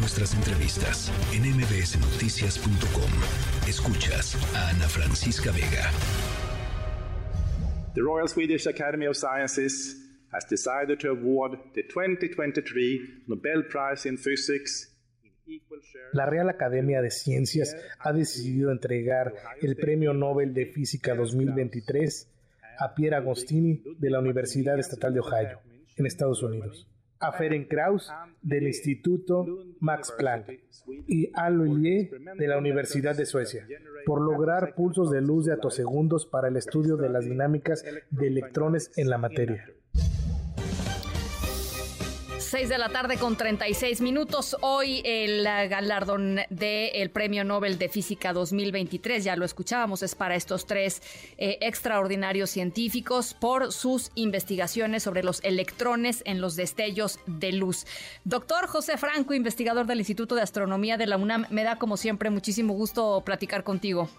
nuestras entrevistas en mbsnoticias.com. Escuchas a Ana Francisca Vega. The Royal Swedish Academy of Sciences has decided to award the 2023 Nobel Prize in Physics la Real Academia de Ciencias ha decidido entregar el Premio Nobel de Física 2023 a Pierre Agostini de la Universidad Estatal de Ohio, en Estados Unidos, a Ferenc Krauss del Instituto Max Planck y a Louis de la Universidad de Suecia, por lograr pulsos de luz de atosegundos para el estudio de las dinámicas de electrones en la materia. 6 de la tarde con 36 minutos. Hoy el galardón del Premio Nobel de Física 2023, ya lo escuchábamos, es para estos tres eh, extraordinarios científicos por sus investigaciones sobre los electrones en los destellos de luz. Doctor José Franco, investigador del Instituto de Astronomía de la UNAM, me da como siempre muchísimo gusto platicar contigo.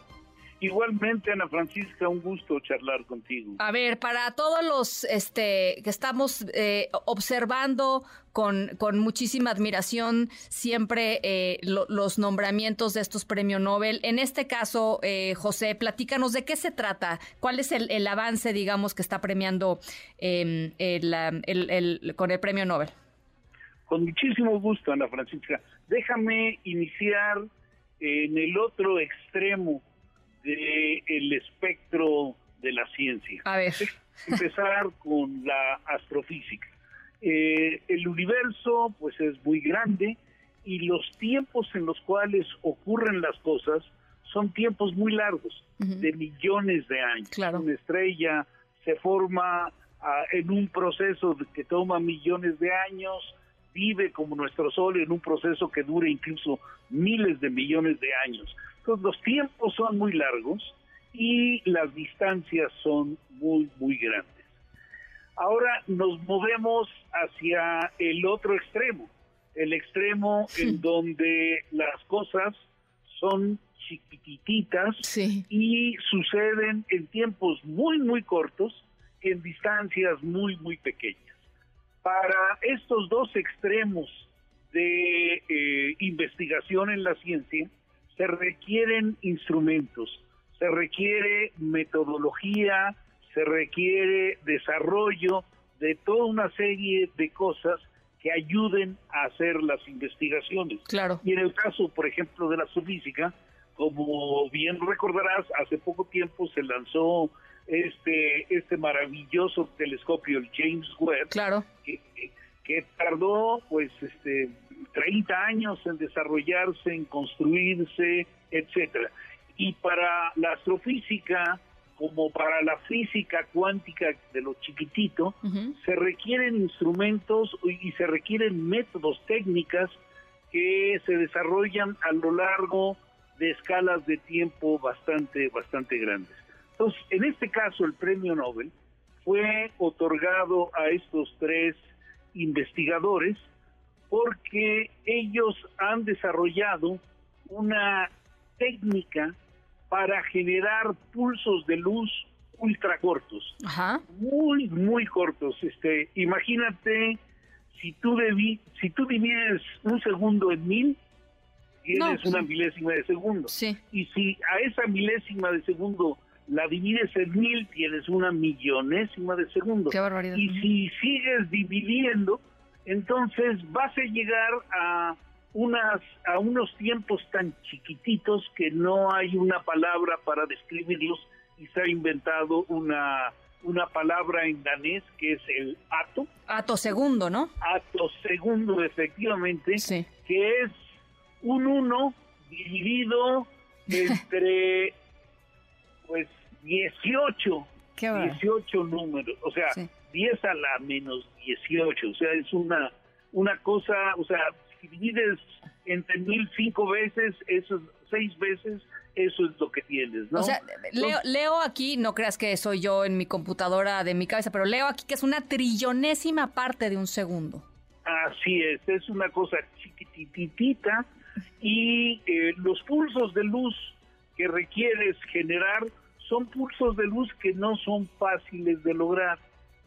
Igualmente, Ana Francisca, un gusto charlar contigo. A ver, para todos los este, que estamos eh, observando con, con, muchísima admiración siempre eh, los nombramientos de estos premios Nobel, en este caso, eh, José, platícanos de qué se trata, cuál es el, el avance, digamos, que está premiando em, el, el, con el premio Nobel. Con muchísimo gusto, Ana Francisca. Déjame iniciar en el otro extremo del el espectro de la ciencia. A ver. Empezar con la astrofísica. Eh, el universo pues es muy grande y los tiempos en los cuales ocurren las cosas son tiempos muy largos, de millones de años. Claro. Una estrella se forma ah, en un proceso que toma millones de años, vive como nuestro Sol en un proceso que dura incluso miles de millones de años. Entonces los tiempos son muy largos y las distancias son muy, muy grandes. Ahora nos movemos hacia el otro extremo, el extremo en donde las cosas son chiquititas y suceden en tiempos muy, muy cortos, en distancias muy, muy pequeñas. Para estos dos extremos de eh, investigación en la ciencia, se requieren instrumentos, se requiere metodología, se requiere desarrollo de toda una serie de cosas que ayuden a hacer las investigaciones. Claro. Y en el caso, por ejemplo, de la astrofísica, como bien recordarás, hace poco tiempo se lanzó este este maravilloso telescopio, el James Webb, claro. que, que tardó pues este 30 años en desarrollarse, en construirse, etcétera. Y para la astrofísica, como para la física cuántica de lo chiquitito, se requieren instrumentos y se requieren métodos técnicas que se desarrollan a lo largo de escalas de tiempo bastante, bastante grandes. Entonces, en este caso, el premio Nobel fue otorgado a estos tres investigadores porque ellos han desarrollado una técnica para generar pulsos de luz ultra cortos, muy muy cortos. Este, imagínate si tú debi si tú divides un segundo en mil, tienes una milésima de segundo. Y si a esa milésima de segundo la divides en mil, tienes una millonésima de segundo. Y si sigues dividiendo, entonces vas a llegar a unas a unos tiempos tan chiquititos que no hay una palabra para describirlos y se ha inventado una una palabra en danés que es el ato. Ato segundo, ¿no? Ato segundo, efectivamente, que es un uno dividido entre pues 18, 18 números, o sea, 10 a la menos 18, o sea, es una, una cosa, o sea, si divides entre mil cinco veces, eso seis veces, eso es lo que tienes, ¿no? O sea, leo, leo aquí, no creas que soy yo en mi computadora de mi cabeza, pero leo aquí que es una trillonésima parte de un segundo. Así es, es una cosa chiquititita y eh, los pulsos de luz que requieres generar son pulsos de luz que no son fáciles de lograr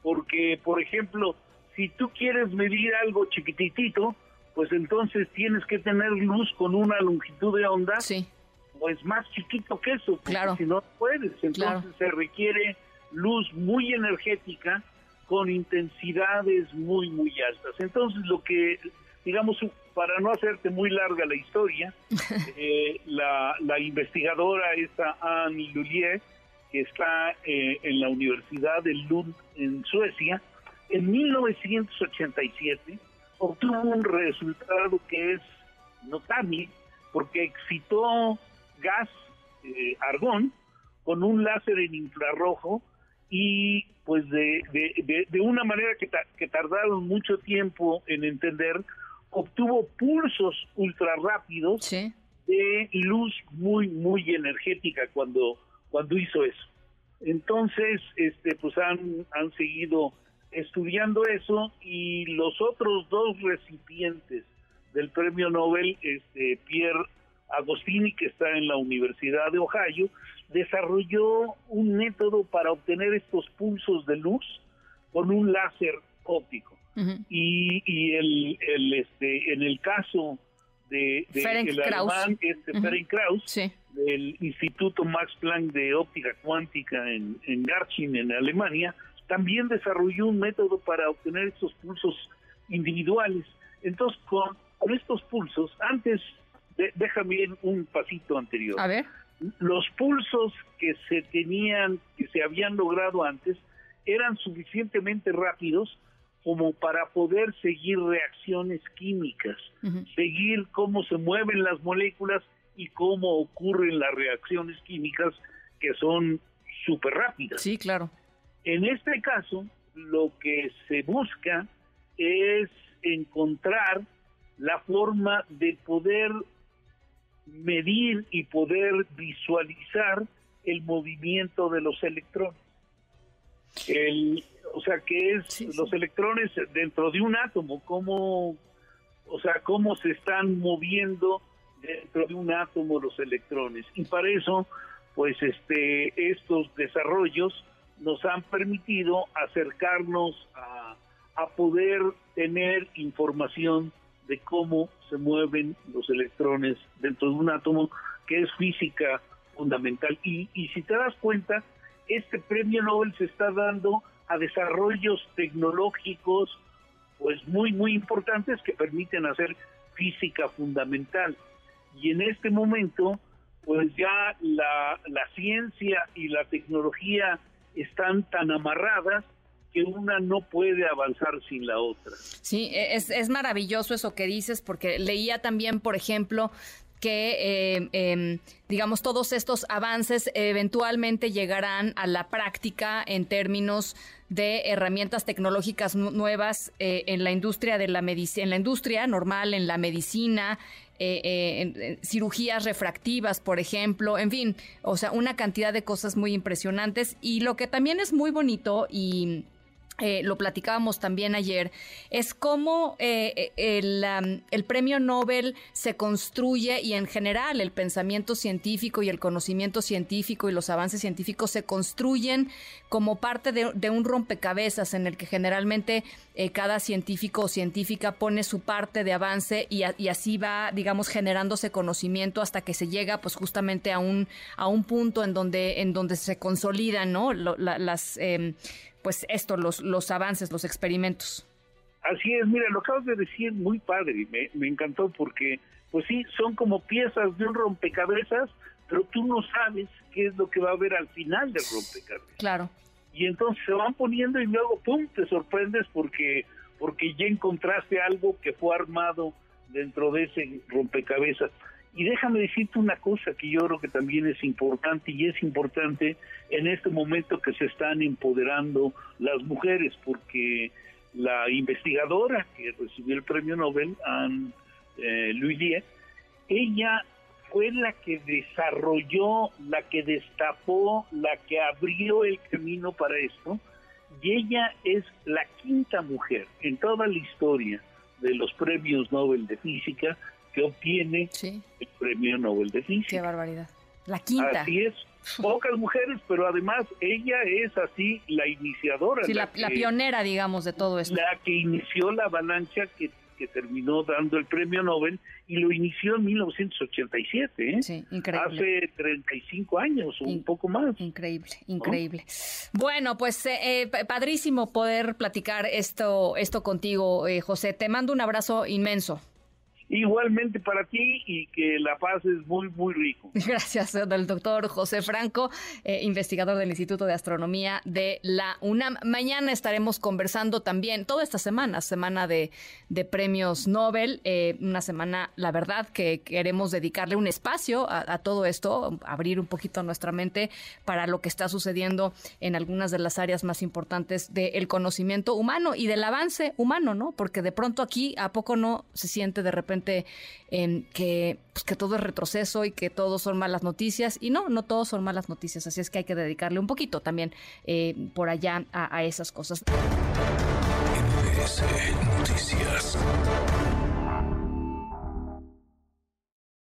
porque, por ejemplo, si tú quieres medir algo chiquititito, pues entonces tienes que tener luz con una longitud de onda sí. pues más chiquito que eso, porque Claro. si no puedes, entonces Claro. se requiere luz muy energética con intensidades muy muy altas. Entonces lo que digamos para no hacerte muy larga la historia, eh, la, la investigadora esta Anne Lullier, que está eh, en la Universidad de Lund en Suecia, en 1987 obtuvo un resultado que es notable porque excitó gas eh, argón con un láser en infrarrojo y pues de, de, de, de una manera que, ta- que tardaron mucho tiempo en entender, obtuvo pulsos ultra rápidos Sí. de luz muy muy energética cuando cuando hizo eso entonces este pues han han seguido estudiando eso y los otros dos recipientes del premio Nobel este Pierre Agostini que está en la Universidad de Ohio desarrolló un método para obtener estos pulsos de luz con un láser óptico y, y el, el, este en el caso de, de Ferenc el Krauss. alemán este Ujú. Ferenc Krauss Sí. Del Instituto Max Planck de óptica cuántica en, en Garching en Alemania también desarrolló un método para obtener estos pulsos individuales. Entonces con, con estos pulsos antes de- déjame ir un pasito anterior. A ver. los pulsos que se tenían, que se habían logrado antes, eran suficientemente rápidos como para poder seguir reacciones químicas, seguir cómo se mueven las moléculas y cómo ocurren las reacciones químicas que son súper rápidas. Sí, claro. En este caso, lo que se busca es encontrar la forma de poder medir y poder visualizar el movimiento de los electrones. El, o sea, que es Sí, sí. los electrones dentro de un átomo, cómo, o sea, cómo se están moviendo dentro de un átomo los electrones. Y para eso, pues este, estos desarrollos nos han permitido acercarnos a, poder tener información de cómo se mueven los electrones dentro de un átomo, que es física fundamental. Y, y si te das cuenta, este premio Nobel se está dando a desarrollos tecnológicos pues muy muy importantes que permiten hacer física fundamental y en este momento pues ya la, la ciencia y la tecnología están tan amarradas que una no puede avanzar sin la otra. Sí, e, es, es maravilloso eso que dices, porque leía también, por ejemplo, que, eh, eh, digamos, todos estos avances eventualmente llegarán a la práctica en términos de herramientas tecnológicas nu nuevas eh, en la industria de la en la industria normal, en la medicina, eh, eh, cirugías refractivas, por ejemplo, en fin, o sea, una cantidad de cosas muy impresionantes. Y lo que también es muy bonito y eh, lo platicábamos también ayer, es cómo eh, el, um, el, premio Nobel se construye y en general el pensamiento científico y el conocimiento científico y los avances científicos se construyen como parte de, de un rompecabezas en el que generalmente eh, cada científico o científica pone su parte de avance y, así va, digamos, generándose conocimiento hasta que se llega pues justamente a un, a un punto en donde, en donde se consolidan ¿no? Las... Pues esto, los, los avances, los experimentos. Así es, mira, lo acabas de decir muy padre, me, me, encantó porque, pues sí, son como piezas de un rompecabezas, pero tú no sabes qué es lo que va a haber al final del rompecabezas. Claro. Y entonces se van poniendo y luego, ¡pum!, te sorprendes porque, porque ya encontraste algo que fue armado dentro de ese rompecabezas. Y déjame decirte una cosa que yo creo que también es importante y es importante en este momento que se están empoderando las mujeres, porque la investigadora que recibió el premio Nobel, Anne eh, Louisier, ella fue la que desarrolló, la que destapó, la que abrió el camino para esto, y ella es la quinta mujer en toda la historia de los premios Nobel de Física que obtiene sí. el premio Nobel de Física. Qué barbaridad. La quinta. Así es. Pocas mujeres, pero además ella es así la iniciadora. Sí, la, pionera, digamos, de todo esto. La que inició la avalancha que que terminó dando el premio Nobel y lo inició en 1987. ¿eh? Sí, increíble. Hace 35 años o un poco más. Increíble, increíble. Bueno, pues eh, eh, padrísimo poder platicar esto, esto contigo, eh, José. Te mando un abrazo inmenso. Igualmente para ti y que la paz es muy, muy rico. Gracias, del doctor José Franco, eh, investigador del Instituto de Astronomía de la UNAM. Mañana estaremos conversando también, toda esta semana, semana de, de premios Nobel, eh, una semana, la verdad, que queremos dedicarle un espacio a, todo esto, abrir un poquito nuestra mente para lo que está sucediendo en algunas de las áreas más importantes del conocimiento humano y del avance humano, ¿no? Porque de pronto aquí, ¿a poco no se siente de repente? Que, pues, que todo es retroceso y que todos son malas noticias. Y no, no todos son malas noticias. Así es que hay que dedicarle un poquito también eh, por allá a, esas cosas.